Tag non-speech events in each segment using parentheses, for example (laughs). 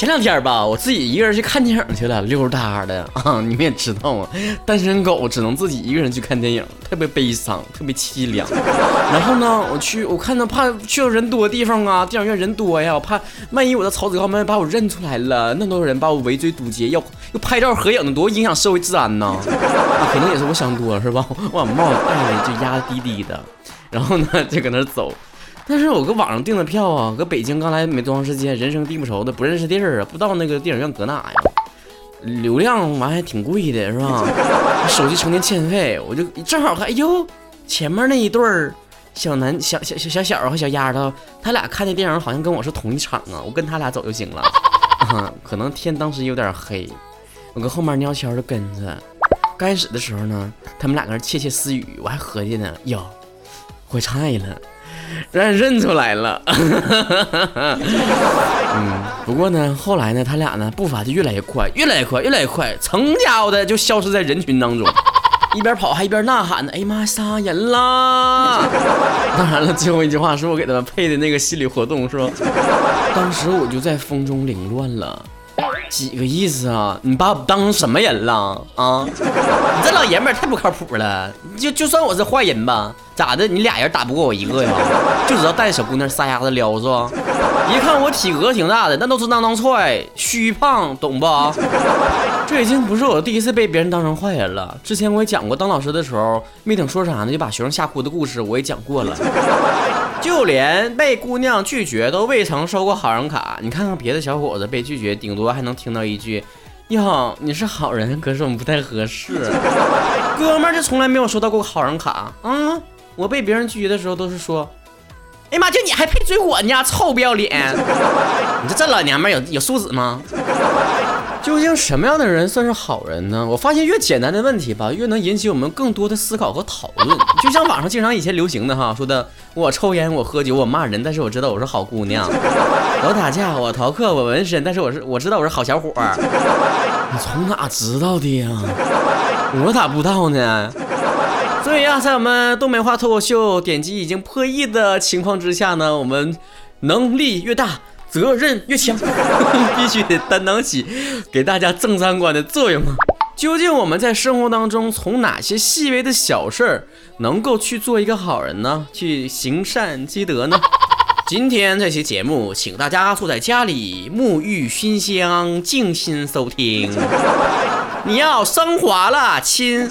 前两天吧，我自己一个人去看电影去了，溜达的 (laughs) 啊，你们也知道啊，单身狗只能自己一个人去看电影，特别悲伤，特别凄凉。(laughs) 然后呢，我去，我看到怕去到人多的地方啊，电影院人多呀，我怕万一我的曹子高们把我认出来了，那么多人把我围追堵截，要要拍照合影的，多影响社会治安呐！(laughs) 可能也是我想多了，是吧？我把帽子戴的就压低低的，然后呢就搁那走。但是我搁网上订的票啊，搁北京刚来没多长时间，人生地不熟的，不认识地儿啊，不知道那个电影院搁哪呀？流量完还挺贵的，是吧？(laughs) 手机充电欠费，我就正好看，哎呦，前面那一对儿小男小小小小小和小丫头，他俩看的电影好像跟我是同一场啊，我跟他俩走就行了。(laughs) 可能天当时有点黑，我搁后面悄悄的跟着。开始的时候呢，他们俩搁那窃窃私语，我还合计呢，哟，坏菜了。让 (laughs) 人认出来了，(laughs) 嗯，不过呢，后来呢，他俩呢步伐就越来越快，越来越快，越来越快，成家伙的就消失在人群当中，(laughs) 一边跑还一边呐喊呢，哎呀妈，杀人啦！当然了，最后一句话是我给他们配的那个心理活动，是吧？当时我就在风中凌乱了。几个意思啊？你把我当成什么人了啊？你这老爷们儿太不靠谱了！就就算我是坏人吧，咋的？你俩人打不过我一个呀？就知道带着小姑娘撒丫子撩是吧？一看我体格挺大的，那都是当当踹，虚胖，懂不？(laughs) 这已经不是我第一次被别人当成坏人了。之前我也讲过，当老师的时候没等说啥呢，就把学生吓哭的故事，我也讲过了。(laughs) 就连被姑娘拒绝都未曾收过好人卡。你看看别的小伙子被拒绝，顶多还能听到一句：“哟，你是好人，可是我们不太合适。(laughs) ”哥们儿就从来没有收到过好人卡。嗯，我被别人拒绝的时候都是说：“哎妈，就你还配追我呢，臭不要脸！你这这老娘们有有素质吗？”究竟什么样的人算是好人呢？我发现越简单的问题吧，越能引起我们更多的思考和讨论。就像网上经常以前流行的哈，说的我抽烟，我喝酒，我骂人，但是我知道我是好姑娘；我打架，我逃课，我纹身，但是我是我知道我是好小伙。你从哪知道的呀？我咋不知道呢？所以啊，在我们东北话脱口秀点击已经破亿的情况之下呢，我们能力越大。责任越强，(laughs) 必须得担当起给大家正三观的作用啊！究竟我们在生活当中从哪些细微的小事儿能够去做一个好人呢？去行善积德呢？今天这期节目，请大家坐在家里沐浴熏香，静心收听。(laughs) 你要升华了，亲。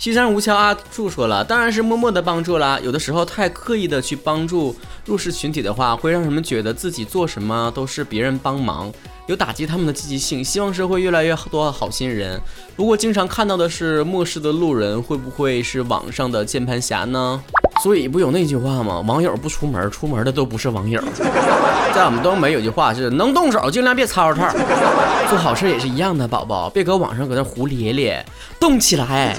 西山无桥阿柱说了，当然是默默的帮助啦。有的时候太刻意的去帮助弱势群体的话，会让人们觉得自己做什么都是别人帮忙，有打击他们的积极性。希望社会越来越多好心人。不过经常看到的是漠视的路人，会不会是网上的键盘侠呢？所以不有那句话吗？网友不出门，出门的都不是网友。(laughs) 在我们东北有句话是：能动手尽量别吵吵。做好事也是一样的，宝宝别搁网上搁那胡咧咧，动起来。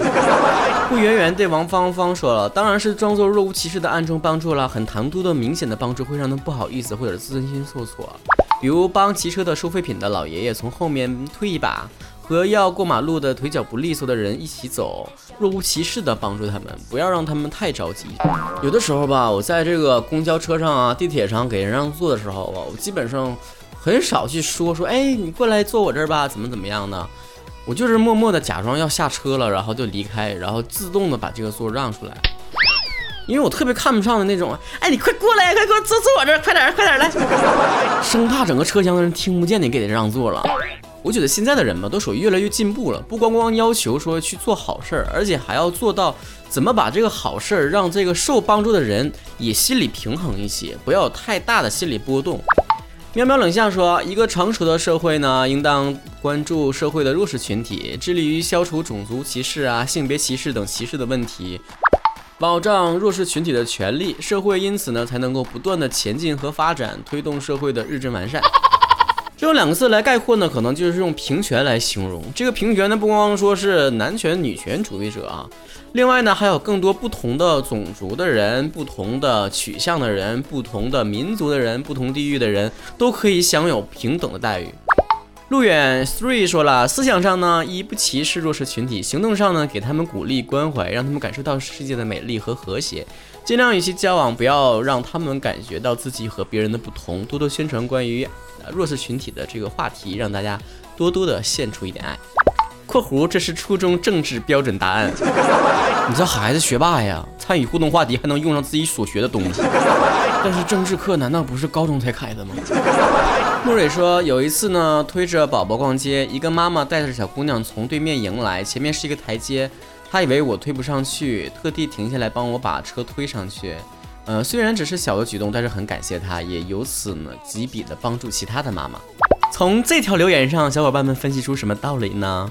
顾圆圆对王芳芳说了，当然是装作若无其事的暗中帮助了，很唐突的明显的帮助会让他不好意思或者自尊心受挫。比如帮骑车的收废品的老爷爷从后面推一把，和要过马路的腿脚不利索的人一起走，若无其事的帮助他们，不要让他们太着急。有的时候吧，我在这个公交车上啊、地铁上给人让座的时候吧，我基本上很少去说说，哎，你过来坐我这儿吧，怎么怎么样的。我就是默默的假装要下车了，然后就离开，然后自动的把这个座让出来，因为我特别看不上的那种，哎，你快过来，快过坐坐我这，快点快点来，生怕整个车厢的人听不见你给他让座了。我觉得现在的人吧，都属于越来越进步了，不光光要求说去做好事儿，而且还要做到怎么把这个好事儿让这个受帮助的人也心理平衡一些，不要有太大的心理波动。喵喵冷笑说：“一个成熟的社会呢，应当关注社会的弱势群体，致力于消除种族歧视啊、性别歧视等歧视的问题，保障弱势群体的权利，社会因此呢才能够不断的前进和发展，推动社会的日臻完善。”用两个字来概括呢，可能就是用平权来形容。这个平权呢，不光光说是男权女权主义者啊，另外呢，还有更多不同的种族的人、不同的取向的人、不同的民族的人、不同地域的人，都可以享有平等的待遇。路远 three 说了，思想上呢一不歧视弱势群体，行动上呢给他们鼓励关怀，让他们感受到世界的美丽和和谐，尽量与其交往，不要让他们感觉到自己和别人的不同，多多宣传关于弱势群体的这个话题，让大家多多的献出一点爱。(laughs) 括弧这是初中政治标准答案。(laughs) 你这孩子学霸呀，参与互动话题还能用上自己所学的东西。(laughs) 但是政治课难道不是高中才开的吗？莫蕊说，有一次呢，推着宝宝逛街，一个妈妈带着小姑娘从对面迎来，前面是一个台阶，她以为我推不上去，特地停下来帮我把车推上去。呃，虽然只是小的举动，但是很感谢她，也由此呢，几笔的帮助其他的妈妈。从这条留言上，小伙伴们分析出什么道理呢？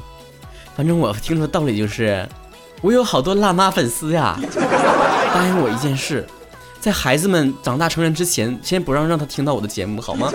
反正我听出道理就是，我有好多辣妈粉丝呀。答应我一件事。在孩子们长大成人之前，先不让让他听到我的节目，好吗？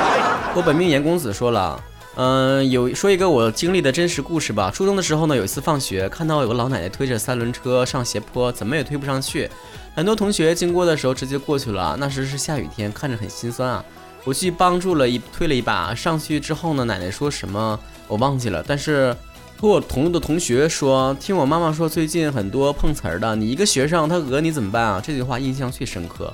(laughs) 我本命严公子说了，嗯，有说一个我经历的真实故事吧。初中的时候呢，有一次放学，看到有个老奶奶推着三轮车上斜坡，怎么也推不上去。很多同学经过的时候直接过去了。那时是下雨天，看着很心酸啊。我去帮助了一推了一把，上去之后呢，奶奶说什么我忘记了，但是。和我同路的同学说：“听我妈妈说，最近很多碰瓷儿的，你一个学生，他讹你怎么办啊？”这句话印象最深刻。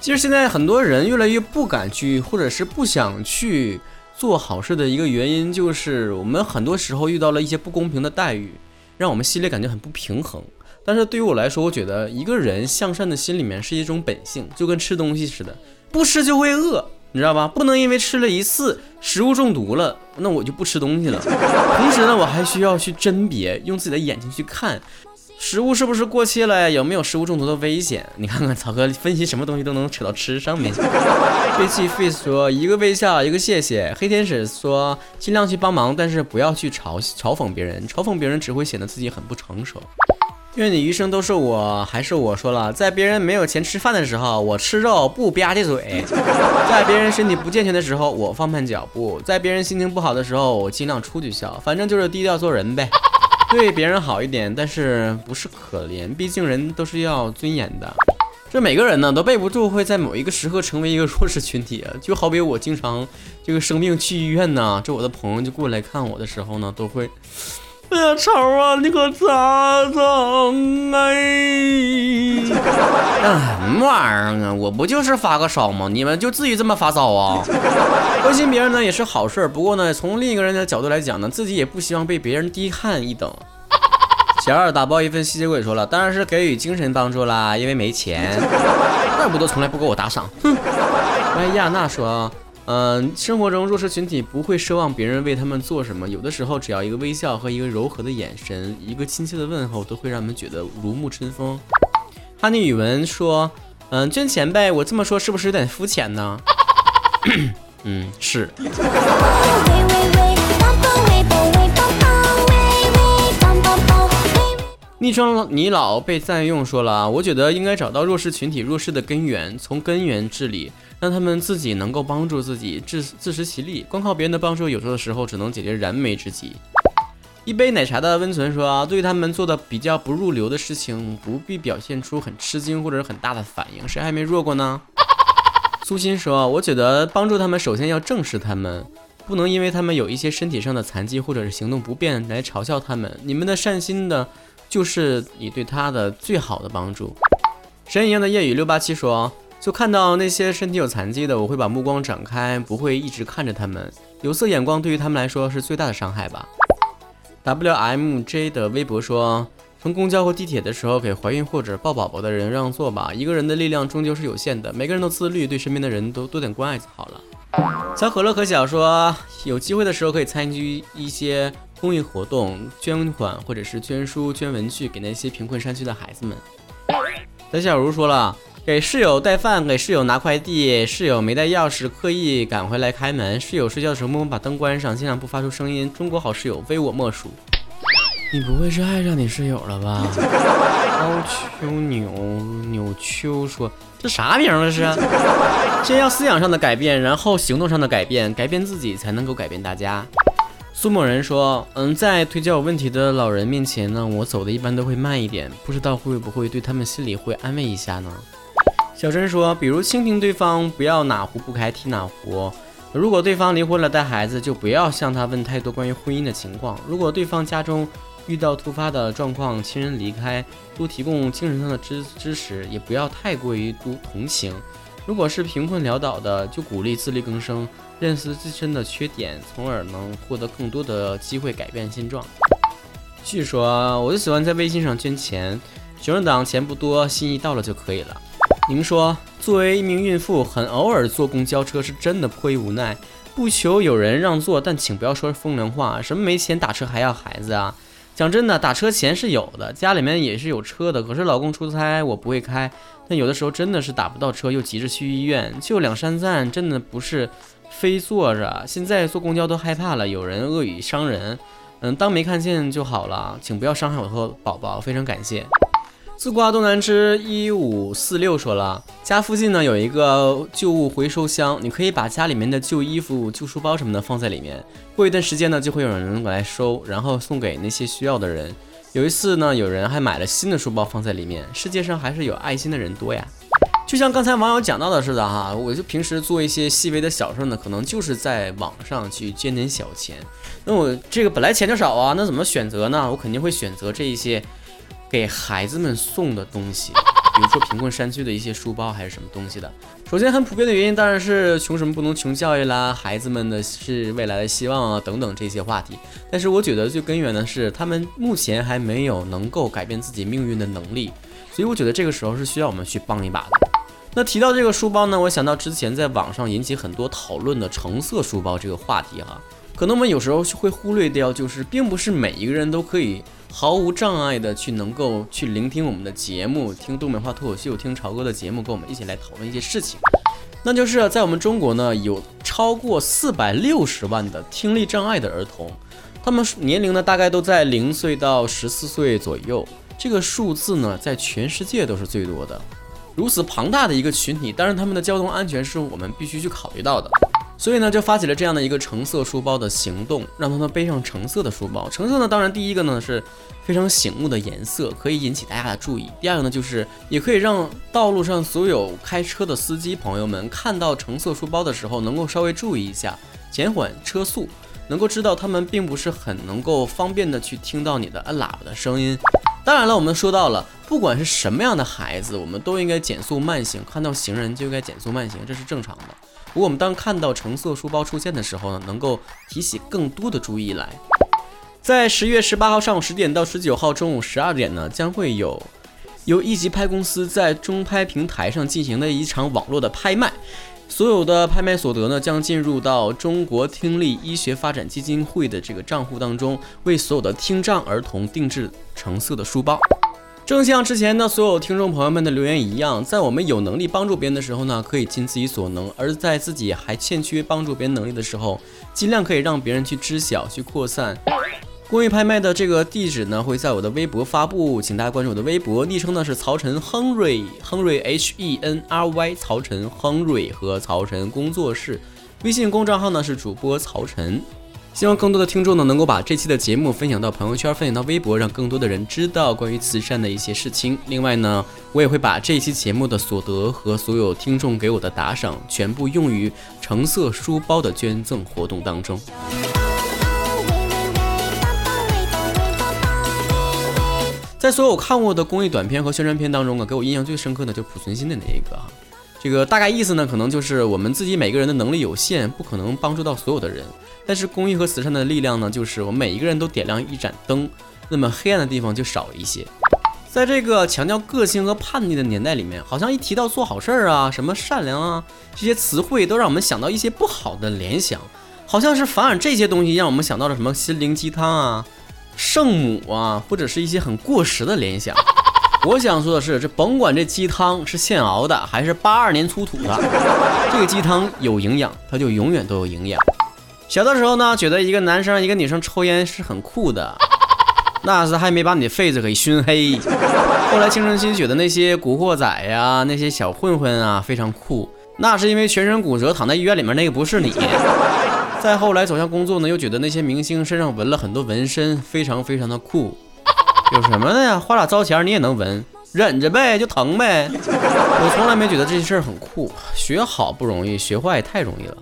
其实现在很多人越来越不敢去，或者是不想去做好事的一个原因，就是我们很多时候遇到了一些不公平的待遇，让我们心里感觉很不平衡。但是对于我来说，我觉得一个人向善的心里面是一种本性，就跟吃东西似的，不吃就会饿。你知道吧？不能因为吃了一次食物中毒了，那我就不吃东西了。同时呢，我还需要去甄别，用自己的眼睛去看食物是不是过期了，有没有食物中毒的危险。你看看草哥分析什么东西都能扯到吃上面。(laughs) 憋气 face 说一个微笑，一个谢谢。黑天使说尽量去帮忙，但是不要去嘲嘲讽别人，嘲讽别人只会显得自己很不成熟。愿你余生都是我，还是我说了，在别人没有钱吃饭的时候，我吃肉不吧唧嘴；(laughs) 在别人身体不健全的时候，我放慢脚步；在别人心情不好的时候，我尽量出去笑。反正就是低调做人呗，对别人好一点，但是不是可怜，毕竟人都是要尊严的。这每个人呢，都备不住会在某一个时刻成为一个弱势群体，就好比我经常这个生病去医院呢，这我的朋友就过来看我的时候呢，都会。哎呀，超啊，你可咋整哎？什么玩意儿啊？我不就是发个烧吗？你们就至于这么发烧啊？关心别人呢也是好事，不过呢，从另一个人的角度来讲呢，自己也不希望被别人低看一等。小二打包一份吸血鬼说了，当然是给予精神帮助啦，因为没钱，怪不得从来不给我打赏。哼。哎，亚娜说。嗯，生活中弱势群体不会奢望别人为他们做什么，有的时候只要一个微笑和一个柔和的眼神，一个亲切的问候，都会让人们觉得如沐春风。哈尼语文说，嗯，捐钱呗，我这么说是不是有点肤浅呢？(laughs) 嗯，是。昵称你老被占用说了，我觉得应该找到弱势群体弱势的根源，从根源治理。让他们自己能够帮助自己，自自食其力。光靠别人的帮助，有时候的时候只能解决燃眉之急。一杯奶茶的温存说，对他们做的比较不入流的事情，不必表现出很吃惊或者很大的反应。谁还没弱过呢？(laughs) 苏心说，我觉得帮助他们，首先要正视他们，不能因为他们有一些身体上的残疾或者是行动不便来嘲笑他们。你们的善心的，就是你对他的最好的帮助。神一样的夜雨六八七说。就看到那些身体有残疾的，我会把目光展开，不会一直看着他们。有色眼光对于他们来说是最大的伤害吧。WMJ 的微博说：乘公交或地铁的时候，给怀孕或者抱宝宝的人让座吧。一个人的力量终究是有限的，每个人都自律，对身边的人都多点关爱就好了。小可乐可小说：有机会的时候可以参与一些公益活动，捐款或者是捐书、捐文具给那些贫困山区的孩子们。咱小茹说了。给室友带饭，给室友拿快递，室友没带钥匙，刻意赶回来开门。室友睡觉的时候默默把灯关上，尽量不发出声音。中国好室友非我莫属。你不会是爱上你室友了吧？(laughs) 高秋扭扭秋说：“这啥名了？是？(laughs) 先要思想上的改变，然后行动上的改变，改变自己才能够改变大家。”苏某人说：“嗯，在推销有问题的老人面前呢，我走的一般都会慢一点，不知道会不会对他们心里会安慰一下呢？”小珍说：“比如倾听对方，不要哪壶不开提哪壶，如果对方离婚了带孩子，就不要向他问太多关于婚姻的情况。如果对方家中遇到突发的状况，亲人离开，多提供精神上的支支持，也不要太过于多同情。如果是贫困潦倒的，就鼓励自力更生，认识自身的缺点，从而能获得更多的机会改变现状。据说，我就喜欢在微信上捐钱，学生党钱不多，心意到了就可以了。您说，作为一名孕妇，很偶尔坐公交车是真的颇为无奈，不求有人让座，但请不要说风凉话，什么没钱打车还要孩子啊？讲真的，打车钱是有的，家里面也是有车的。可是老公出差，我不会开。但有的时候真的是打不到车，又急着去医院，就两三站，真的不是非坐着。现在坐公交都害怕了，有人恶语伤人。嗯，当没看见就好了，请不要伤害我和宝宝，非常感谢。自挂东南枝，一五四六说了，家附近呢有一个旧物回收箱，你可以把家里面的旧衣服、旧书包什么的放在里面，过一段时间呢就会有人来收，然后送给那些需要的人。有一次呢，有人还买了新的书包放在里面。世界上还是有爱心的人多呀，就像刚才网友讲到的似的哈，我就平时做一些细微的小事呢，可能就是在网上去捐点小钱。那我这个本来钱就少啊，那怎么选择呢？我肯定会选择这一些。给孩子们送的东西，比如说贫困山区的一些书包还是什么东西的。首先很普遍的原因当然是穷什么不能穷教育啦，孩子们的是未来的希望啊等等这些话题。但是我觉得最根源的是他们目前还没有能够改变自己命运的能力，所以我觉得这个时候是需要我们去帮一把的。那提到这个书包呢，我想到之前在网上引起很多讨论的橙色书包这个话题哈，可能我们有时候会忽略掉，就是并不是每一个人都可以。毫无障碍的去能够去聆听我们的节目，听东北话脱口秀，听潮哥的节目，跟我们一起来讨论一些事情。那就是在我们中国呢，有超过四百六十万的听力障碍的儿童，他们年龄呢大概都在零岁到十四岁左右。这个数字呢，在全世界都是最多的。如此庞大的一个群体，当然他们的交通安全是我们必须去考虑到的。所以呢，就发起了这样的一个橙色书包的行动，让他们背上橙色的书包。橙色呢，当然第一个呢是非常醒目的颜色，可以引起大家的注意。第二个呢，就是也可以让道路上所有开车的司机朋友们看到橙色书包的时候，能够稍微注意一下，减缓车速，能够知道他们并不是很能够方便的去听到你的按喇叭的声音。当然了，我们说到了，不管是什么样的孩子，我们都应该减速慢行，看到行人就应该减速慢行，这是正常的。不过我们当看到橙色书包出现的时候呢，能够提起更多的注意来。在十月十八号上午十点到十九号中午十二点呢，将会有由一级拍公司在中拍平台上进行的一场网络的拍卖，所有的拍卖所得呢，将进入到中国听力医学发展基金会的这个账户当中，为所有的听障儿童定制。橙色的书包，正像之前的所有听众朋友们的留言一样，在我们有能力帮助别人的时候呢，可以尽自己所能；而在自己还欠缺帮助别人能力的时候，尽量可以让别人去知晓、去扩散。公益拍卖的这个地址呢，会在我的微博发布，请大家关注我的微博，昵称呢是曹晨亨瑞，亨瑞 H E N R Y，曹晨亨瑞和曹晨工作室，微信公众号呢是主播曹晨。希望更多的听众呢，能够把这期的节目分享到朋友圈，分享到微博，让更多的人知道关于慈善的一些事情。另外呢，我也会把这一期节目的所得和所有听众给我的打赏，全部用于橙色书包的捐赠活动当中。在所有看过的公益短片和宣传片当中啊，给我印象最深刻的就是濮存昕的那一个哈。这个大概意思呢，可能就是我们自己每个人的能力有限，不可能帮助到所有的人。但是公益和慈善的力量呢，就是我们每一个人都点亮一盏灯，那么黑暗的地方就少了一些。在这个强调个性和叛逆的年代里面，好像一提到做好事儿啊、什么善良啊这些词汇，都让我们想到一些不好的联想，好像是反而这些东西让我们想到了什么心灵鸡汤啊、圣母啊，或者是一些很过时的联想。我想说的是，这甭管这鸡汤是现熬的还是八二年出土的，这个鸡汤有营养，它就永远都有营养。小的时候呢，觉得一个男生一个女生抽烟是很酷的，(laughs) 那是还没把你的肺子给熏黑。(laughs) 后来青春期觉得那些古惑仔呀，那些小混混啊非常酷，那是因为全身骨折躺在医院里面那个不是你。(laughs) 再后来走向工作呢，又觉得那些明星身上纹了很多纹身，非常非常的酷。有什么的呀？花俩糟钱你也能纹，忍着呗，就疼呗。我从来没觉得这些事儿很酷，学好不容易，学坏太容易了。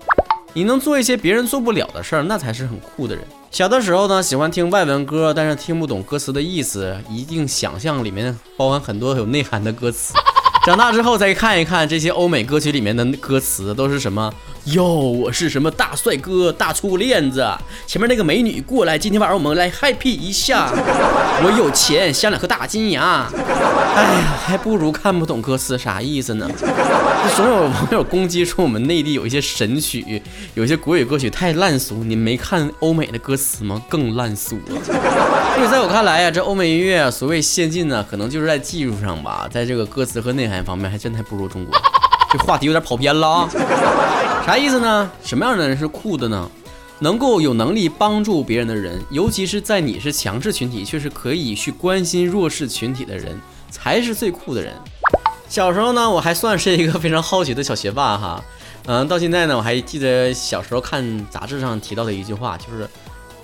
你能做一些别人做不了的事儿，那才是很酷的人。小的时候呢，喜欢听外文歌，但是听不懂歌词的意思，一定想象里面包含很多有内涵的歌词。长大之后再看一看这些欧美歌曲里面的歌词，都是什么？哟，我是什么大帅哥、大粗链子？前面那个美女过来，今天晚上我们来 happy 一下。我有钱，镶两颗大金牙。哎呀，还不如看不懂歌词，啥意思呢？总有网友攻击说我们内地有一些神曲，有些国语歌曲太烂俗。你没看欧美的歌词吗？更烂俗了。所以在我看来呀，这欧美音乐所谓先进呢，可能就是在技术上吧，在这个歌词和内涵方面，还真还不如中国。这话题有点跑偏了啊，(laughs) 啥意思呢？什么样的人是酷的呢？能够有能力帮助别人的人，尤其是在你是强势群体却是可以去关心弱势群体的人，才是最酷的人。小时候呢，我还算是一个非常好奇的小学霸哈，嗯，到现在呢，我还记得小时候看杂志上提到的一句话，就是。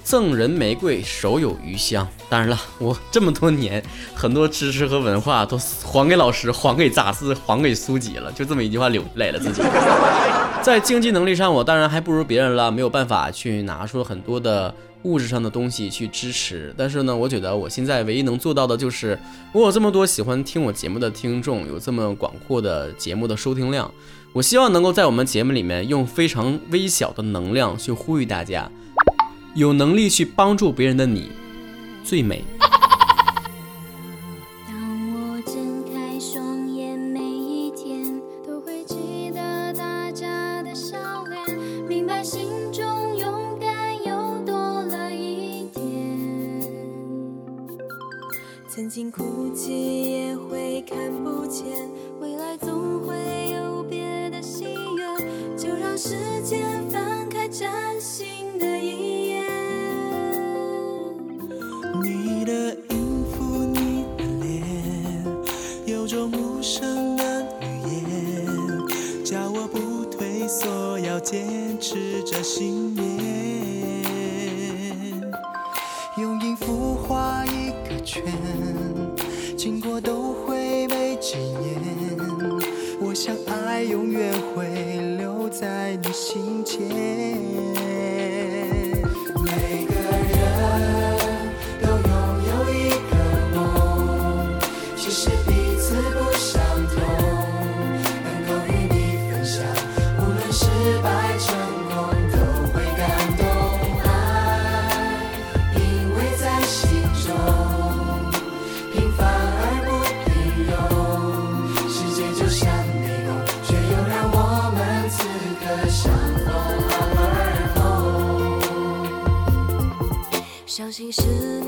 赠人玫瑰，手有余香。当然了，我这么多年，很多知识和文化都还给老师，还给杂志，还给书籍了。就这么一句话留下来了。自己 (laughs) 在经济能力上，我当然还不如别人了，没有办法去拿出很多的物质上的东西去支持。但是呢，我觉得我现在唯一能做到的就是，我有这么多喜欢听我节目的听众，有这么广阔的节目的收听量，我希望能够在我们节目里面用非常微小的能量去呼吁大家。有能力去帮助别人的你，最美。当我睁开双眼，每一天都会记得大家的笑脸，明白心中勇敢又多了一点。曾经哭泣也会看不见，未来总会有别的喜悦，就让时间翻开画一个圈，经过都会被纪念。我想爱永远会留在你心间。相信是